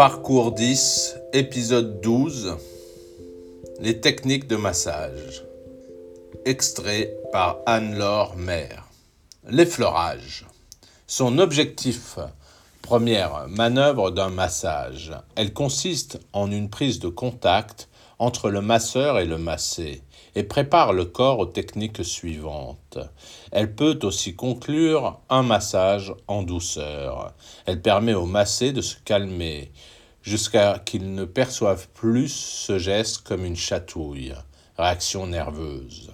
Parcours 10, épisode 12 Les techniques de massage. Extrait par Anne-Laure Maire. L'effleurage. Son objectif, première manœuvre d'un massage. Elle consiste en une prise de contact entre le masseur et le massé et prépare le corps aux techniques suivantes. Elle peut aussi conclure un massage en douceur. Elle permet au massé de se calmer jusqu'à qu'il ne perçoive plus ce geste comme une chatouille, réaction nerveuse.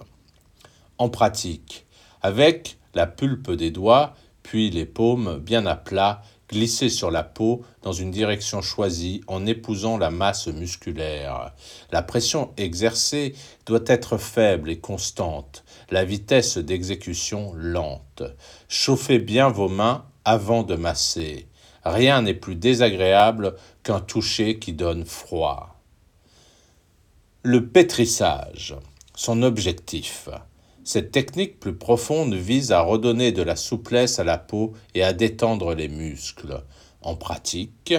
En pratique, avec la pulpe des doigts, puis les paumes bien à plat glisser sur la peau dans une direction choisie en épousant la masse musculaire. La pression exercée doit être faible et constante, la vitesse d'exécution lente. Chauffez bien vos mains avant de masser. Rien n'est plus désagréable qu'un toucher qui donne froid. Le pétrissage. Son objectif. Cette technique plus profonde vise à redonner de la souplesse à la peau et à détendre les muscles. En pratique,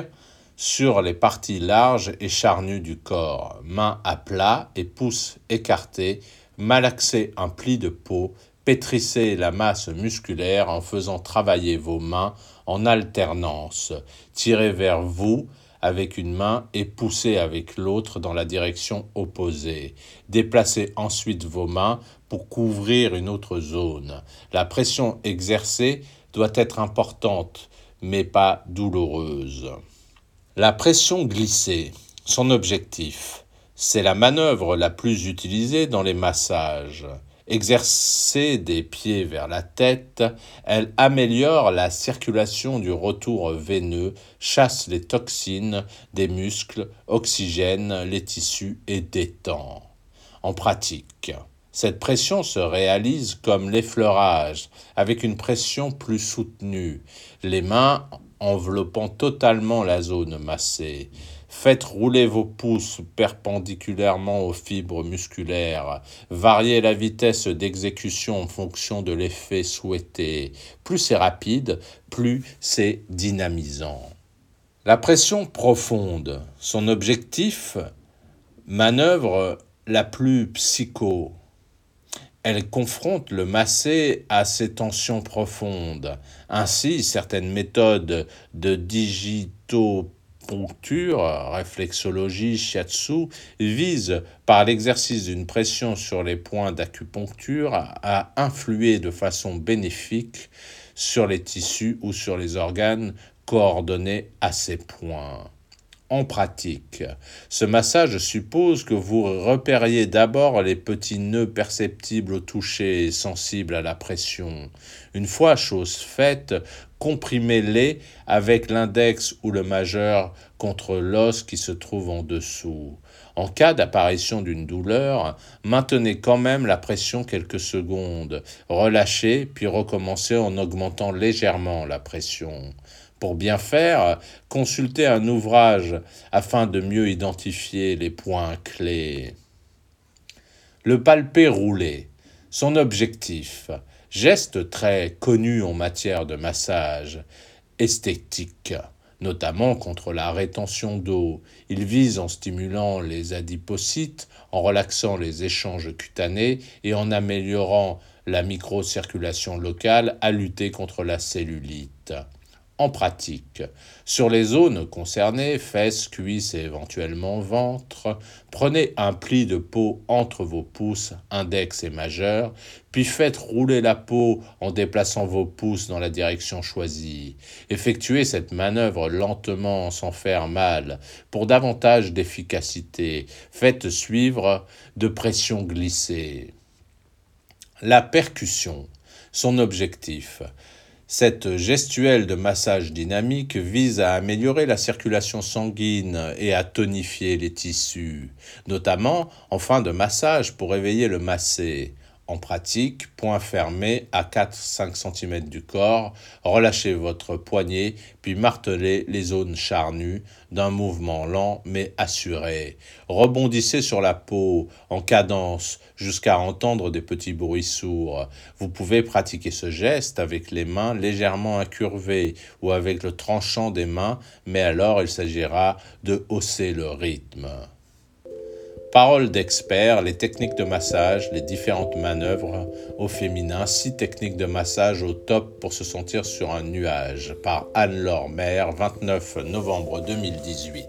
sur les parties larges et charnues du corps, mains à plat et pouces écartés, malaxez un pli de peau, pétrissez la masse musculaire en faisant travailler vos mains en alternance. Tirez vers vous avec une main et poussez avec l'autre dans la direction opposée. Déplacez ensuite vos mains pour couvrir une autre zone. La pression exercée doit être importante, mais pas douloureuse. La pression glissée, son objectif, c'est la manœuvre la plus utilisée dans les massages. Exercée des pieds vers la tête, elle améliore la circulation du retour veineux, chasse les toxines des muscles, oxygène les tissus et détend. En pratique, cette pression se réalise comme l'effleurage, avec une pression plus soutenue, les mains enveloppant totalement la zone massée. Faites rouler vos pouces perpendiculairement aux fibres musculaires. Variez la vitesse d'exécution en fonction de l'effet souhaité. Plus c'est rapide, plus c'est dynamisant. La pression profonde, son objectif, manœuvre la plus psycho. Elle confronte le massé à ses tensions profondes. Ainsi, certaines méthodes de digito poncture, réflexologie, shiatsu, vise par l'exercice d'une pression sur les points d'acupuncture à influer de façon bénéfique sur les tissus ou sur les organes coordonnés à ces points en pratique. Ce massage suppose que vous repériez d'abord les petits nœuds perceptibles au toucher et sensibles à la pression. Une fois chose faite, comprimez-les avec l'index ou le majeur contre l'os qui se trouve en dessous. En cas d'apparition d'une douleur, maintenez quand même la pression quelques secondes, relâchez puis recommencez en augmentant légèrement la pression. Pour bien faire, consultez un ouvrage afin de mieux identifier les points clés. Le palpé roulé. Son objectif. Geste très connu en matière de massage esthétique, notamment contre la rétention d'eau. Il vise en stimulant les adipocytes, en relaxant les échanges cutanés et en améliorant la microcirculation locale à lutter contre la cellulite en pratique. Sur les zones concernées, fesses, cuisses et éventuellement ventre, prenez un pli de peau entre vos pouces, index et majeur, puis faites rouler la peau en déplaçant vos pouces dans la direction choisie. Effectuez cette manœuvre lentement sans faire mal pour davantage d'efficacité. Faites suivre de pression glissée. La percussion. Son objectif cette gestuelle de massage dynamique vise à améliorer la circulation sanguine et à tonifier les tissus, notamment en fin de massage pour éveiller le massé. En pratique, point fermé à 4-5 cm du corps, relâchez votre poignet puis martelez les zones charnues d'un mouvement lent mais assuré. Rebondissez sur la peau en cadence jusqu'à entendre des petits bruits sourds. Vous pouvez pratiquer ce geste avec les mains légèrement incurvées ou avec le tranchant des mains, mais alors il s'agira de hausser le rythme. Parole d'expert, les techniques de massage, les différentes manœuvres au féminin, six techniques de massage au top pour se sentir sur un nuage, par Anne-Laure 29 novembre 2018.